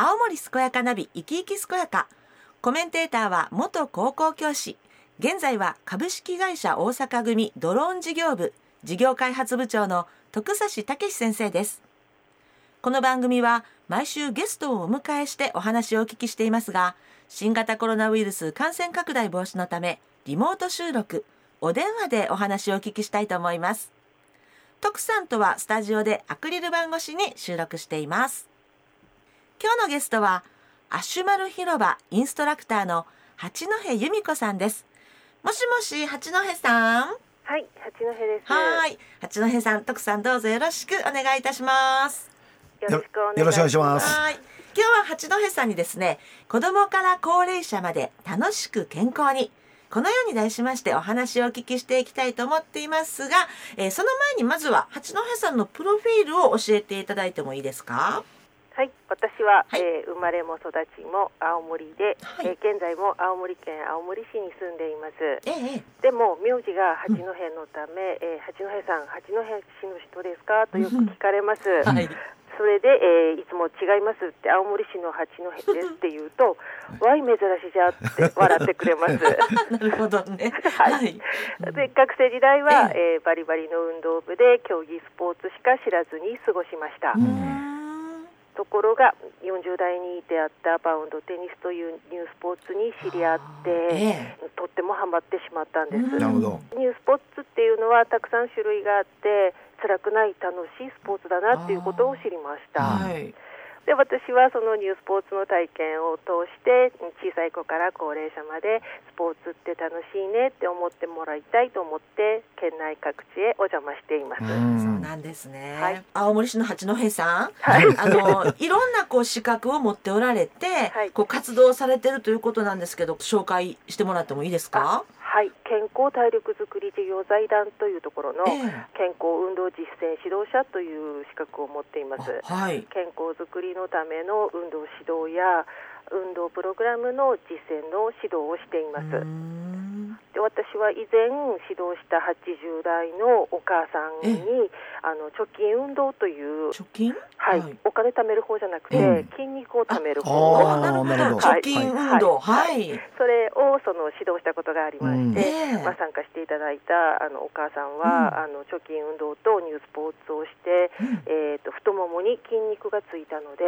青森健やかナビ生き生き健やか。コメンテーターは元高校教師。現在は株式会社大阪組ドローン事業部。事業開発部長の徳指武先生です。この番組は毎週ゲストをお迎えしてお話をお聞きしていますが新型コロナウイルス感染拡大防止のためリモート収録お電話でお話をお聞きしたいと思います。徳さんとはスタジオでアクリル板越しに収録しています。今日のゲストはアシュマル広場インストラクターの八戸由美子さんです。もしもし八戸さん？はい、八戸です。はい。八戸さん徳さんどうぞよろしくお願いいたします。よろしくお願いします。はい。今日は八戸さんにですね子供から高齢者まで楽しく健康にこのように題しましてお話をお聞きしていきたいと思っていますが、えーその前にまずは八戸さんのプロフィールを教えていただいてもいいですか？はい、私は、はい。えー生まれも育ちも青森で、はい。えー現在も青森県青森市に住んでいます。ええでも名字が八戸のため、えー八戸さん八戸市の人ですか？とよく聞かれます。はい。それで、えーいつも違いますって青森市の八戸ですって言うと、わい珍しじゃって笑ってくれます。なるほどね。はい。はい。で学生時代は、ええ。ーバリバリの運動部で競技スポーツしか知らずに過ごしました。ところが40代に出会ったバウンドテニスというニュースポーツに知り合って、えとってもハマってしまったんです、うん。なるほど。ニュースポーツっていうのはたくさん種類があって辛くない楽しいスポーツだなっていうことを知りました、はい。で私はそのニュースポーツの体験を通して小さい子から高齢者までスポーツって楽しいねって思ってもらいたいと思って県内各地へお邪魔しています、そうなんですね、はい。青森市の八戸さん。はい。あのいろんなこう資格を持っておられて、はい。こう活動されてるということなんですけど紹介してもらってもいいですか？はい。健康体力づくり事業財団というところのええ。健康運動実践指導者という資格を持っています。あはい。健康づくりのための運動指導や運動プログラムの実践の指導をしています、私は以前指導した80代のお母さんに、あの貯金運動という、貯金？はいはい。お金貯める方じゃなくて、うん。筋肉を貯めるあ方。あー、なるほど。はい。貯金運動。はい、それをその指導したことがありまして、うん。まあ、参加していただいたあのお母さんは、あの貯金運動とニュースポーツをして、うん。えー、と太ももに筋肉がついたので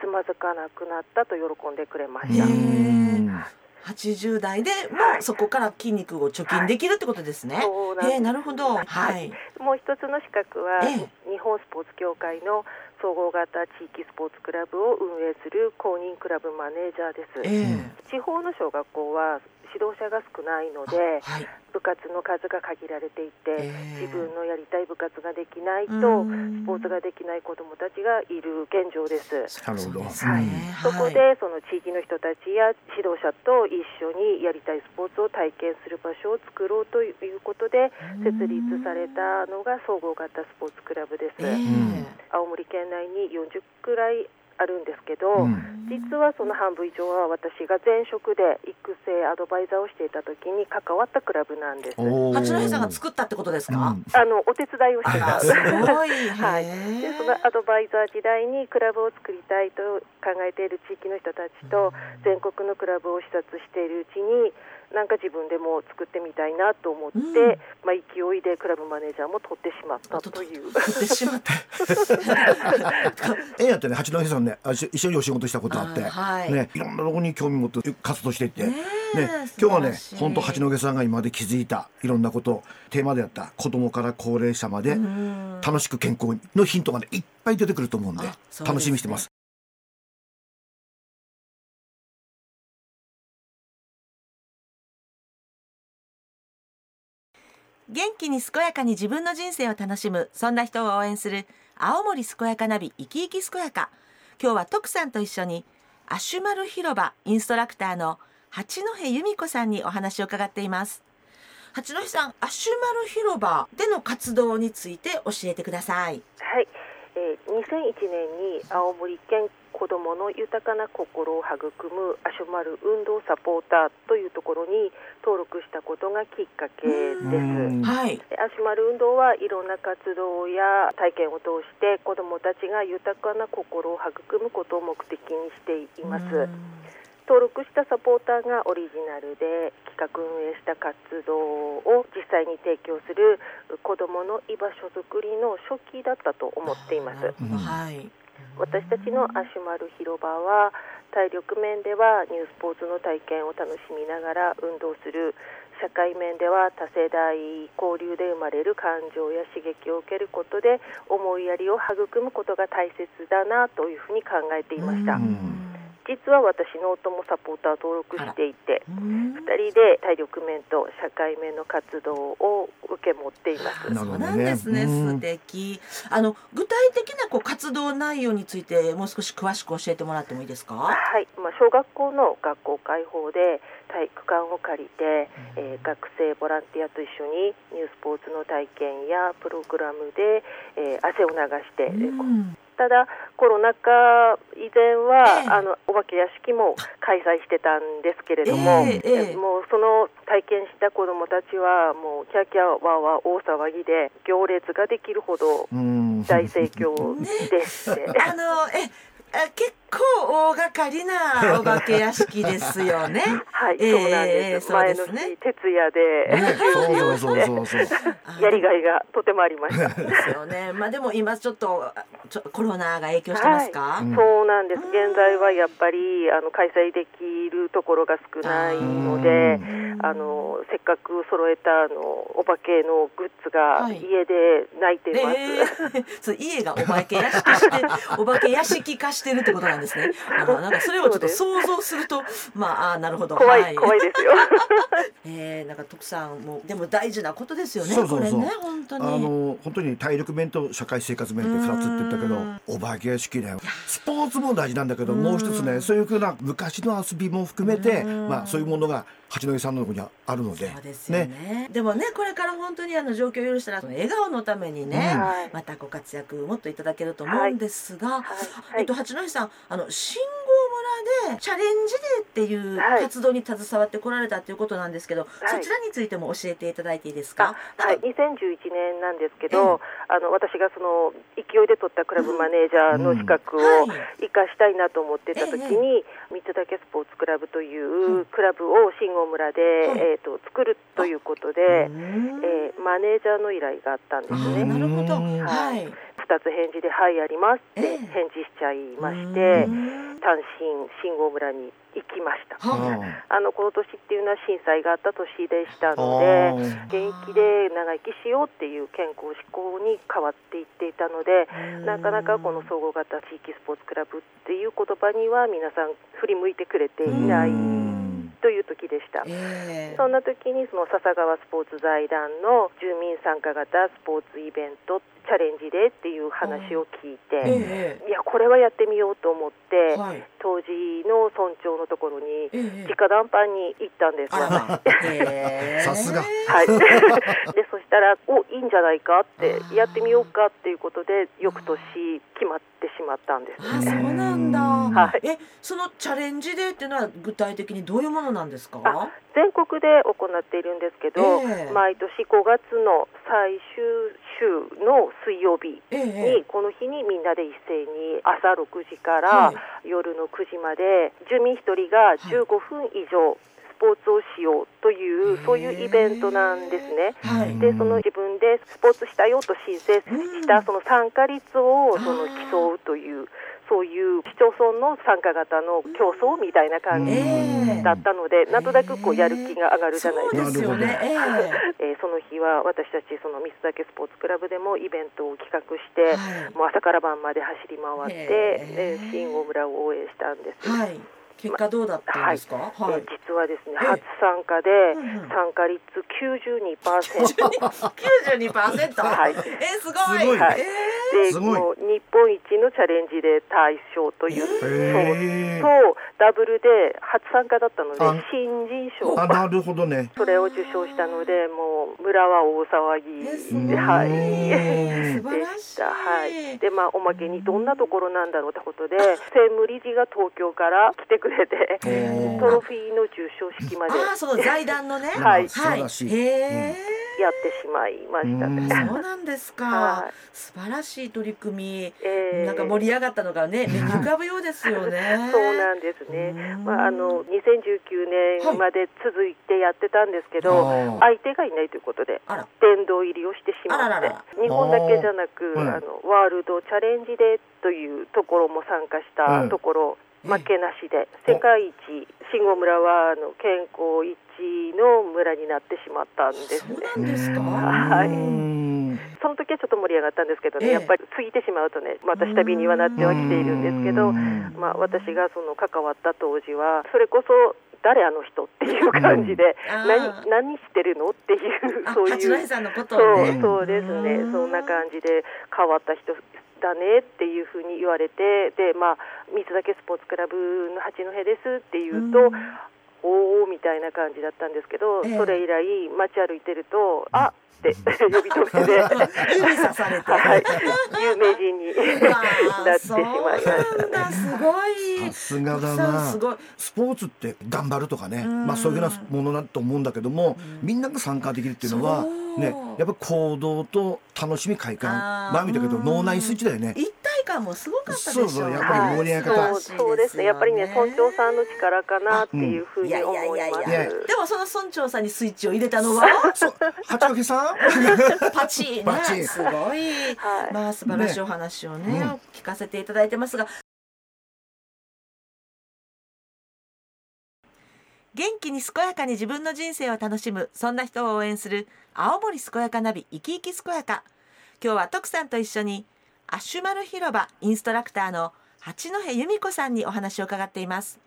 つまずかなくなったと喜んでくれましへた。ー80代でもはい。そこから筋肉を貯金できるってことですね、そうなえーなるほど。はい、もう一つの資格は、え日本スポーツ協会の総合型地域スポーツクラブを運営する公認クラブマネージャーです。え。地方の小学校は指導者が少ないのーではい。部活の数が限られていて、えー自分のやりたい部活ができないとうん。スポーツができない子どもたちがいる現状です。なるほど。そうですね。そこでその地域の人たちや指導者と一緒にやりたいスポーツを体験する場所を作ろうということで設立されたのが総合型スポーツクラブです。えん青森県内に40くらいあるんですけど、うん。実はその半分以上は私が前職で育成アドバイザーをしていた時に関わったクラブなんです。八戸さんが作ったってことですか、うん。あのお手伝いをしてた。あらすごい、はい、でそのアドバイザー時代にクラブを作りたいと考えている地域の人たちと全国のクラブを視察しているうちになんか自分でも作ってみたいなと思って、うん。まあ、勢いでクラブマネージャーも取ってしまったという。取ってしまった ええやってね、八戸さんね、一緒にお仕事したことあって、あはい。ね、いろんなとこに興味持って活動していって、ね今日はね本当八戸さんが今まで気づいたいろんなこと、テーマであった子供から高齢者までうん。楽しく健康のヒントがねいっぱい出てくると思うんで楽しみにしてます。元気に健やかに自分の人生を楽しむそんな人を応援する青森健やかナビ生き生き健やか。今日は徳さんと一緒にアシュマル広場インストラクターの八戸由美子さんにお話を伺っています。八戸さんアシュマル広場での活動について教えてください。はい、えー2001年に青森県子どもの豊かな心を育むアシュマル運動サポーターというところに登録したことがきっかけです。うんはいアシュマル運動はいろんな活動や体験を通して子どもたちが豊かな心を育むことを目的にしています。うん登録したサポーターがオリジナルで企画運営した活動を実際に提供する子どもの居場所づくりの初期だったと思っています。はい。私たちのアシュマル広場は体力面ではニュースポーツの体験を楽しみながら運動する社会面では多世代交流で生まれる感情や刺激を受けることで思いやりを育むことが大切だなというふうに考えていました。うん実は私ノートもサポーター登録していてうん2人で体力面と社会面の活動を受け持っています。そうなんですね、うん。素敵。あの具体的なこう活動内容についてもう少し詳しく教えてもらってもいいですか？はい、まあ、小学校の学校開放で体育館を借りて、えー学生ボランティアと一緒にニュースポーツの体験やプログラムで、えー汗を流して、うん。ただコロナ禍以前は、ええ。あのお化け屋敷も開催してたんですけれども、ええええ。もうその体験した子どもたちはもうキャーキャーワ大騒ぎで行列ができるほどうん大盛況ですって。あのえあ結構大掛かりな お化け屋敷ですよね。はい、ええそうなんです。前のですね日徹夜で、ねそうそうそうそうそうあやりがいがとてもありました。ですよね。まあでも今ちょっとあちょコロナが影響してますか？うんそうなんです。現在はやっぱりあの開催できるところが少ないので、あのせっかく揃えたあのお化けのグッズがはい家で泣いてます。ええ そう家がお化け屋敷してお化け屋敷化してるってことなんですね。あのなんかそれをちょっと想像するとまああなるほど。怖い、はい、怖いですよ。えー、なんか徳さんもでも大事なことですよね。そうそうそうこれね本当あに。の本当に体力面と社会生活面って2つって言ったけどうんお化け屋敷だよスポーツも大事なんだけどうんもう一つねそういうふうな昔の遊びも含めてうんまあそういうものが八戸さんのところにあるので。そうですよね。でもねこれから本当にあの状況を許したらその笑顔のためにね、うんはい。またご活躍もっといただけると思うんですが、はい。えっと、八戸さんあの信号村でチャレンジデーっていうはい活動に携わってこられたということなんですけど、い。そちらについても教えていただいていいですか？あはい、2011年なんですけど、あの私がその勢いで取ったクラブマネージャーの資格をうん。はい。生かしたいなと思ってた時に、三つだけスポーツクラブというクラブを信号村で、はい。えー、と作るということで、うん。えーマネージャーの依頼があったんですね。なるほど。うんはい。2つ返事で「はいやります」ってええ。返事しちゃいまして、うん。単身信号村に行きました。はあのこの年っていうのは震災があった年でしたあので。ー元気で長生きしようっていう健康志向に変わっていっていたので、うんなかなかこの総合型地域スポーツクラブっていう言葉には皆さん振り向いてくれていないうんという時でした。ええそんな時にその笹川スポーツ財団の住民参加型スポーツイベントチャレンジデーっていう話を聞いて、えいやこれはやってみようと思って、えはい。当時の村長のところにええ。直談判に行ったんです さすが。はい、でそしたらおいいんじゃないかってやってみようかっていうことで翌年決まってしまったんです。あそうなんだ、はい。えそのチャレンジデーっていうのは具体的にどういうものなんですか？あ全国で行っているんですけど、ええ。毎年5月の最終週の水曜日えに、えこの日にみんなで一斉に朝6時からはい夜の9時まで住民1人が15分以上スポーツをしようという、そういうイベントなんですね。はい。でその自分でスポーツしたよと申請したその参加率をその競うというそういう市町村の参加型の競争みたいな感じええだったのでなんとなくこうやる気が上がるじゃないですか。そうですよね。ええーその日は私たちそのミスだけスポーツクラブでもイベントを企画して、えはい。もう朝から晩まで走り回って、へえー。ー信号村を応援したんです。はい。結果どうだったんですか？はい、えー実はですね、ええ初参加でうんうん。参加率92%。92%はい。えすごい。すごい。はい。えですごい。もう日本一のチャレンジで大賞という賞とダブルで初参加だったのであ新人賞。あなるほどね。それを受賞したのでもう村は大騒ぎではい。でらした。はい。で、まあ、おまけにどんなところなんだろうってことで、専務理事が東京から来てくれて、トロフィーの授賞式まで。ああその財団のね。はい。素晴らしい。へやってしまいました。うん。ね。えそうなんですか、はい。素晴らしい取り組み、えーなんか盛り上がったのがね 目に浮かぶようですよね。そうなんですね。うん。まあ、あの2019年まで続いてやってたんですけど、あー相手がいないということで殿堂入りをしてしまって日本だけじゃなくあのワールドチャレンジデーというところも参加したところ、うん負けなしで世界一信号村はあの健康一の村になってしまったんですそうね。なんですか？はい。うんその時はちょっと盛り上がったんですけどね、ええ。やっぱり過ぎてしまうとねまた下火にはなってはきているんですけどう、ん。まあ、私がその関わった当時はそれこそ誰あの人っていう感じで、うん。何何してるのっていうあそういうそうそうですね。うん。そんな感じで変わった人だねっていうふうに言われてでまあ水岳スポーツクラブの八戸ですって言うと、うん。おおみたいな感じだったんですけど、ええ。それ以来街歩いてるとあ呼び止めて 指さされて。はい。有名人になってしまいました。そうなんだ。すごい。さすがだな。すごい。スポーツって頑張るとかね、うん。まあ、そういうふうなものだと思うんだけども、うん。みんなが参加できるっていうのはねやっぱ行動と楽しみ快感。あー。前見たけどうん脳内スイッチだよね。一体感もすごかったでしょそうそうやっぱり盛り上げ方はいそうそうですね。やっぱりね村長さんの力かなっていうふうにいやい思います。やいやいやいや。でもその村長さんにスイッチを入れたのは？八掛さん？パチ パチねすごい。はい。まあ素晴らしいお話をね。聞かせていただいてますが。元気に健やかに自分の人生を楽しむそんな人を応援する青森健やかナビ生き生き健やか。今日は徳さんと一緒にアッシュマル広場インストラクターの八戸由美子さんにお話を伺っています。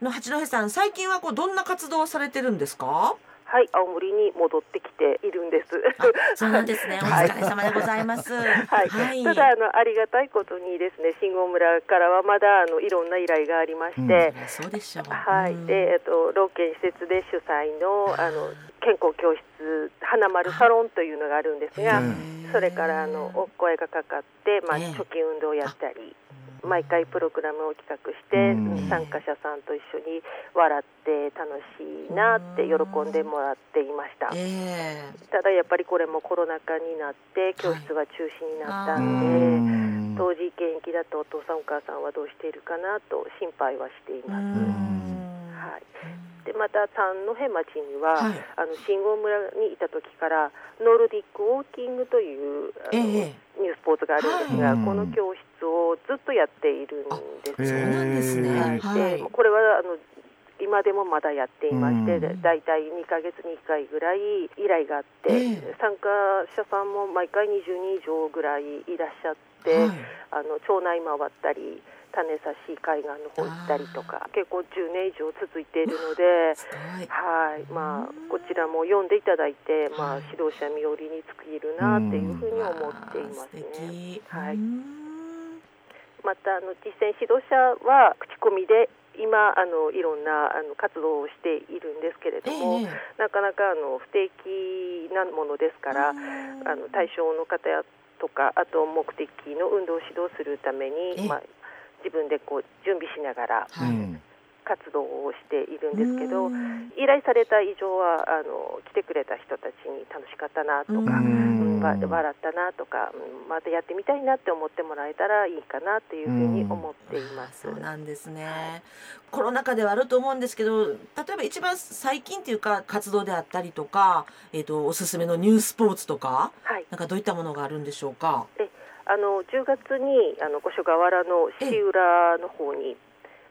あの八戸さん最近はこうどんな活動をされてるんですか？はい、青森に戻ってきているんです。あそうなんですね。おはい。疲れ様でございます。はい、ただあのありがたいことにですね、信号村からはまだあのいろんな依頼がありまして、うんそうでしょう。はい、うん。でえっと老健施設で主催のあの健康教室花丸サロンというのがあるんですが、うん。それからあのお声がかかってまあええ。貯金運動をやったり。毎回プログラムを企画してうん。参加者さんと一緒に笑って楽しいなって喜んでもらっていました。えただやっぱりこれもコロナ禍になって教室は中止になったうんで、ん。当時現役だとお父さんお母さんはどうしているかなと心配はしています。ん。はい、でまた三戸町には、はい。あの信号村にいた時からノルディックウォーキングというあの、ええ。ニュースポーツがあるんですが、はい。この教室をずっとやっているんです。そうね。なんですね。はい。でこれはあの今でもまだやっていまして、うん。だいたい2ヶ月に1回ぐらい依頼があって、ええ。参加者さんも毎回20人以上ぐらいいらっしゃって、はい。あの町内回ったり種差し海岸の方行ったりとか結構10年以上続いているので。はい。まあうん、こちらも読んでいただいて、まあはい、指導者身寄りに尽きるなっていうふうに思っていますね。またあの実践指導者は口コミで今あのいろんなあの活動をしているんですけれども、ええなかなかあの不定期なものですから、うんあの対象の方やとかあと目的の運動を指導するためええ。に、まあ、自分でこう準備しながら活動をしているんですけど、うん依頼された以上はあの来てくれた人たちに楽しかったなとか、ううん笑ったなとか、うんまたやってみたいなって思ってもらえたらいいかなっていうふうに思っています。そうなんですね。コロナ禍ではあると思うんですけど、例えば一番最近っていうか活動であったりとか、えっ、とおすすめのニュースポーツとか、はい、なんかどういったものがあるんでしょうか？あの10月にあの五所川原の市浦の方に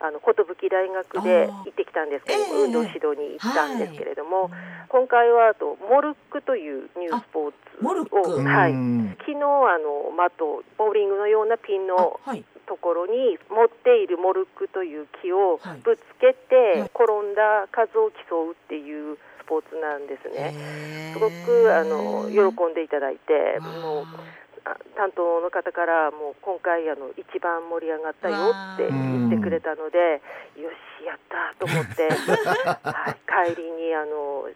あの寿大学で行ってきたんですけれど運動指導に行ったんですけれども、今回はあとモルックというニュースポーツモルック。を、はい、うん。昨日あの的ボーリングのようなピンの。ところに持っているモルックという木をはい。ぶつけてはい。転んだ数を競うっていうスポーツなんですね。すごくあの喜んでいただいてもうあ担当の方からもう今回あの一番盛り上がったよって言ってくれたのでよしやったと思って、はい、帰りにあの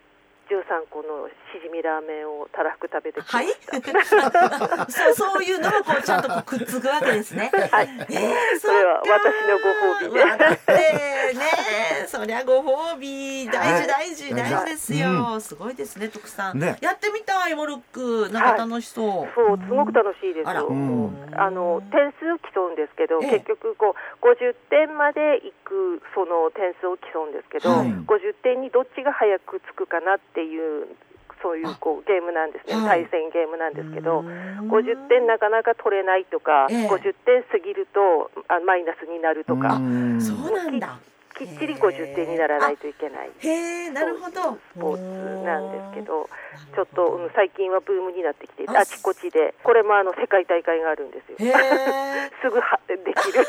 13個のしじみラーメンをたらふく食べてはい。そうそういうのもこうちゃんとくっつくわけですね。はい、えー、それは私のご褒美でねそりゃご褒美大事大事はい大事ですよ、すごいですね徳さん、ね。やってみたいモルック。なんか楽しそう、そうすごく楽しいです。よ。うん。あの点数競うんですけど、ええ。結局こう50点までいくその点数を競うんですけど、はい。50点にどっちが早くつくかなっていうそういうこうゲームなんですね、はい。対戦ゲームなんですけど。うん。50点なかなか取れないとか、ええ。50点過ぎるとあマイナスになるとか、うん。そうなんだきっちり50点にならないといけない。へえなるほど。スポーツなんですけど、ちょっと、うん最近はブームになってきて、ああちこちで、これもあの世界大会があるんですよ。へえ すぐはできる。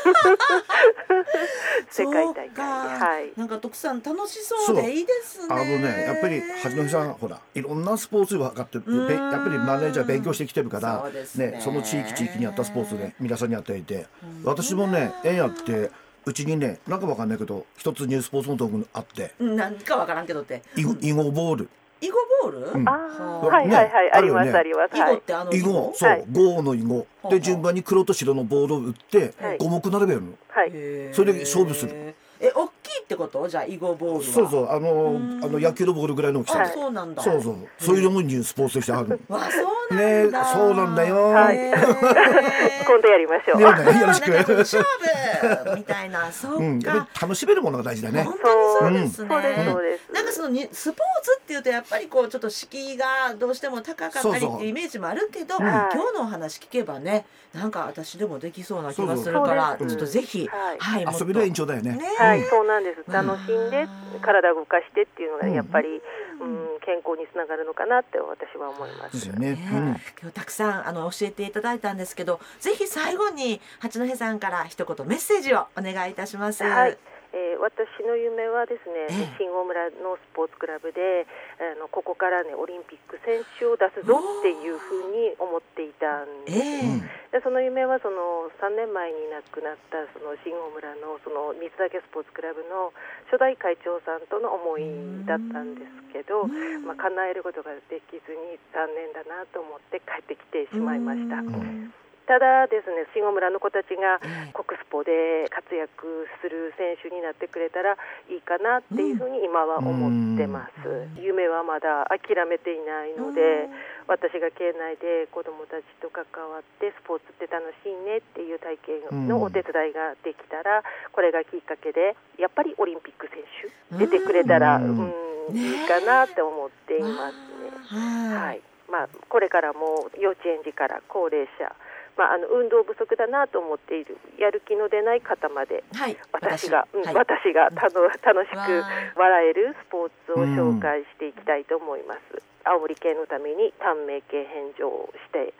世界大会はい。なんか徳さん楽しそうでいいですね。あのねやっぱり八戸さんほらいろんなスポーツ分かってる。やっぱりマネージャー勉強してきてるからそうですね。ねその地域地域にあったスポーツで皆さんにやっていて。私もね縁あってうちにねなんかわかんないけど一つニュースポーツの道具あって。なんかわからんけどって。囲碁ボール。囲碁ボール、うん。あはあ、はいはいはい、ねあります、あるよねあります。囲はい。碁ってあの囲碁そはい。う碁の囲碁で順番に黒と白のボールを打ってはい。五目並べるの。はい。へー。それで勝負する。え大ってこと？じゃあ囲碁ボールは。そうそう。あのうん。あの野球のボールぐらいの大きさあでそうなんだ。そうそう。そういうのもニュースポーツとしてある。のわそうなんだ。ねそうなんだよ。はい。今度やりましょう。ねよろしく。勝負みたいな。そうか、楽しめるものが大事だね。本当にそうですね、そうです、そうです。なんかそのにスポーツっていうとやっぱりこうちょっと敷居がどうしても高かったりっていうイメージもあるけどうん。今日のお話聞けばねなんか私でもできそうな気がするからそうそう。ちょっとぜひはい。遊びの延長だよねね。はい、うん。そうなんです。楽しんでうん、体を動かしてっていうのが、うんやっぱり、うん、健康につながるのかなって私は思いま。ですすよねねうん今日たくさんあの教えていただいたんですけどぜひ最後に八戸さんから一言メッセージをお願いいたします。はいえー私の夢はですね、ええ。新大村のスポーツクラブであのここからねオリンピック選手を出すぞっていうふうに思っていたんえです、えでその夢はその3年前に亡くなったその新大村のその水岳スポーツクラブの初代会長さんとの思いだったんですけど、うん。まあ、叶えることができずに残念だなと思って帰ってきてしまいました。うんただですね新大村の子たちがええ。国スポで活躍する選手になってくれたらいいかなっていうふうに今は思ってます、うん。夢はまだ諦めていないので、私が県内で子どもたちと関わってスポーツって楽しいねっていう体験のお手伝いができたら、これがきっかけでやっぱりオリンピック選手出てくれたら、ううんんねいいかなって思っていますね。ははい。い。まあ、これからも幼稚園児から高齢者、まあ、あの運動不足だなと思っているやる気の出ない方まではい。私がうんはい。私がたの楽しく笑えるスポーツを紹介していきたいと思います、青森県のために短命系返上をして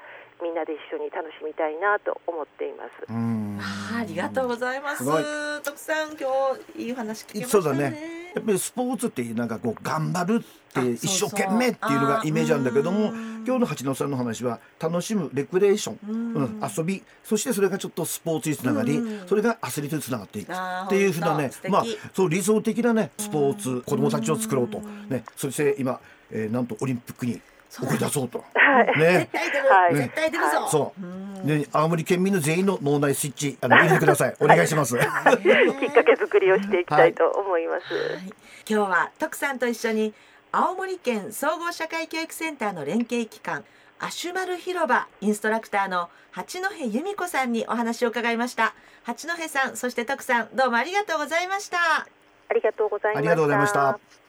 みんなで一緒に楽しみたいなと思っています。うん。あーありがとうございます。すごい。徳さん今日いいお話聞けましたね。そうだねやっぱりスポーツってなんかこう頑張るって一生懸命っていうのがイメージなんだけどもうん。今日の八野さんの話は楽しむレクレーション、うん。うん遊びそしてそれがちょっとスポーツにつながり、うん。それがアスリートにつながっていくっていうふうなねまあそう理想的なねスポーツ、うん。子どもたちを作ろうと、ね、そして今、えーなんとオリンピックに送り出そうと。はい。ね。絶対出る、はい。絶対出るぞ。そう。うん。ね、青森県民の全員の脳内スイッチあの入れてください。お願いします。きっかけ作りをしていきたいと思います、はい。今日は徳さんと一緒に青森県総合社会教育センターの連携機関アシュマル広場インストラクターの八戸由美子さんにお話を伺いました。八戸さんそして徳さんどうもありがとうございました。ありがとうございました。ありがとうございました